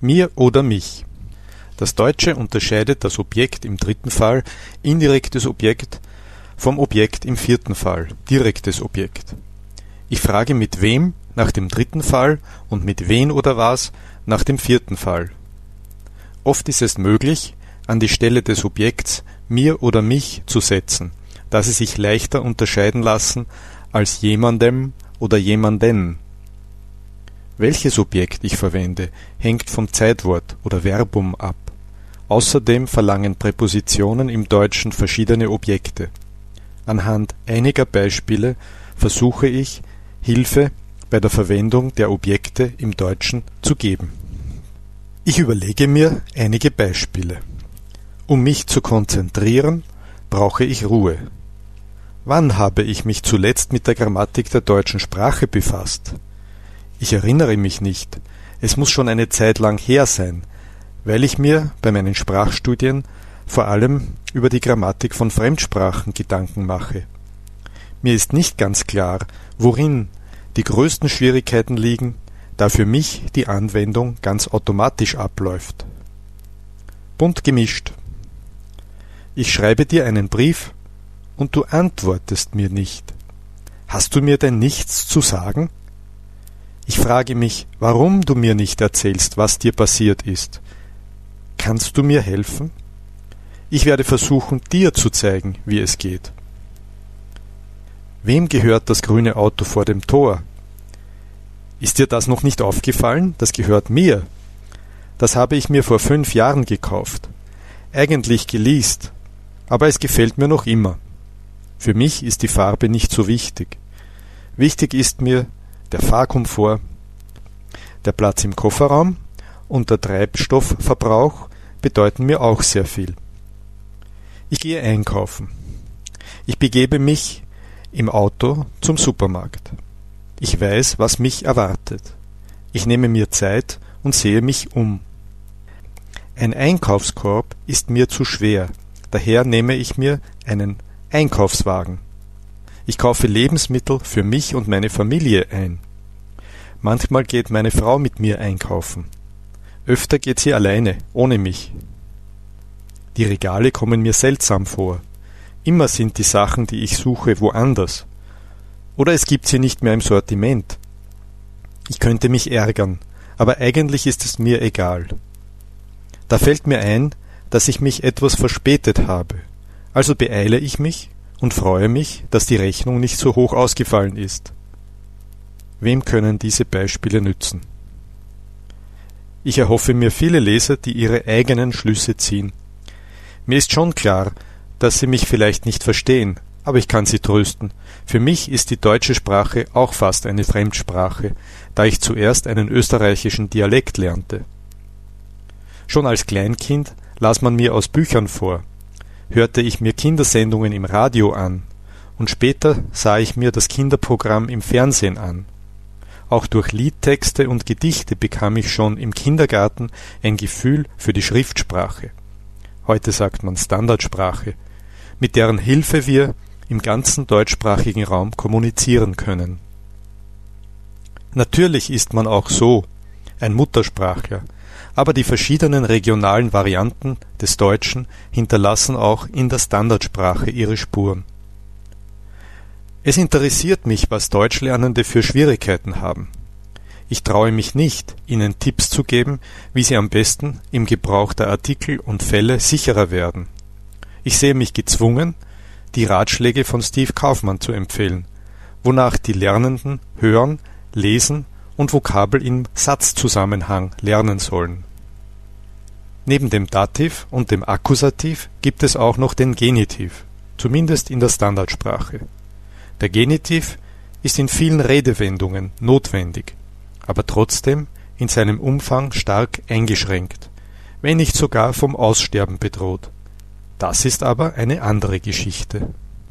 Mir oder mich. Das Deutsche unterscheidet das Objekt im dritten Fall, indirektes Objekt, vom Objekt im vierten Fall, direktes Objekt. Ich frage mit wem nach dem dritten Fall und mit wen oder was nach dem vierten Fall. Oft ist es möglich, an die Stelle des Objekts mir oder mich zu setzen, da sie sich leichter unterscheiden lassen als jemandem oder jemanden. Welches Objekt ich verwende, hängt vom Zeitwort oder Verbum ab. Außerdem verlangen Präpositionen im Deutschen verschiedene Objekte. Anhand einiger Beispiele versuche ich, Hilfe bei der Verwendung der Objekte im Deutschen zu geben. Ich überlege mir einige Beispiele. Um mich zu konzentrieren, brauche ich Ruhe. Wann habe ich mich zuletzt mit der Grammatik der deutschen Sprache befasst? Ich erinnere mich nicht. Es muss schon eine Zeit lang her sein, weil ich mir bei meinen Sprachstudien vor allem über die Grammatik von Fremdsprachen Gedanken mache. Mir ist nicht ganz klar, worin die größten Schwierigkeiten liegen, da für mich die Anwendung ganz automatisch abläuft. Bunt gemischt. Ich schreibe dir einen Brief und du antwortest mir nicht. Hast du mir denn nichts zu sagen? Ich frage mich, warum du mir nicht erzählst, was dir passiert ist. Kannst du mir helfen? Ich werde versuchen, dir zu zeigen, wie es geht. Wem gehört das grüne Auto vor dem Tor? Ist dir das noch nicht aufgefallen? Das gehört mir. Das habe ich mir vor fünf Jahren gekauft. Eigentlich geleast, aber es gefällt mir noch immer. Für mich ist die Farbe nicht so wichtig. Wichtig ist mir der Fahrkomfort, der Platz im Kofferraum und der Treibstoffverbrauch bedeuten mir auch sehr viel. Ich gehe einkaufen. Ich begebe mich im Auto zum Supermarkt. Ich weiß, was mich erwartet. Ich nehme mir Zeit und sehe mich um. Ein Einkaufskorb ist mir zu schwer, daher nehme ich mir einen Einkaufswagen. Ich kaufe Lebensmittel für mich und meine Familie ein. Manchmal geht meine Frau mit mir einkaufen. Öfter geht sie alleine, ohne mich. Die Regale kommen mir seltsam vor. Immer sind die Sachen, die ich suche, woanders. Oder es gibt sie nicht mehr im Sortiment. Ich könnte mich ärgern, aber eigentlich ist es mir egal. Da fällt mir ein, dass ich mich etwas verspätet habe. Also beeile ich mich und freue mich, dass die Rechnung nicht so hoch ausgefallen ist. Wem können diese Beispiele nützen? Ich erhoffe mir viele Leser, die ihre eigenen Schlüsse ziehen. Mir ist schon klar, dass sie mich vielleicht nicht verstehen, aber ich kann Sie trösten. Für mich ist die deutsche Sprache auch fast eine Fremdsprache, da ich zuerst einen österreichischen Dialekt lernte. Schon als Kleinkind las man mir aus Büchern vor, hörte ich mir Kindersendungen im Radio an, und später sah ich mir das Kinderprogramm im Fernsehen an. Auch durch Liedtexte und Gedichte bekam ich schon im Kindergarten ein Gefühl für die Schriftsprache. Heute sagt man Standardsprache, mit deren Hilfe wir im ganzen deutschsprachigen Raum kommunizieren können. Natürlich ist man auch so ein Muttersprachler, aber die verschiedenen regionalen Varianten des Deutschen hinterlassen auch in der Standardsprache ihre Spuren. Es interessiert mich, was Deutschlernende für Schwierigkeiten haben. Ich traue mich nicht, ihnen Tipps zu geben, wie sie am besten im Gebrauch der Artikel und Fälle sicherer werden. Ich sehe mich gezwungen, die Ratschläge von Steve Kaufmann zu empfehlen, wonach die Lernenden hören, lesen und Vokabel im Satzzusammenhang lernen sollen. Neben dem Dativ und dem Akkusativ gibt es auch noch den Genitiv, zumindest in der Standardsprache. Der Genitiv ist in vielen Redewendungen notwendig, aber trotzdem in seinem Umfang stark eingeschränkt, wenn nicht sogar vom Aussterben bedroht. Das ist aber eine andere Geschichte.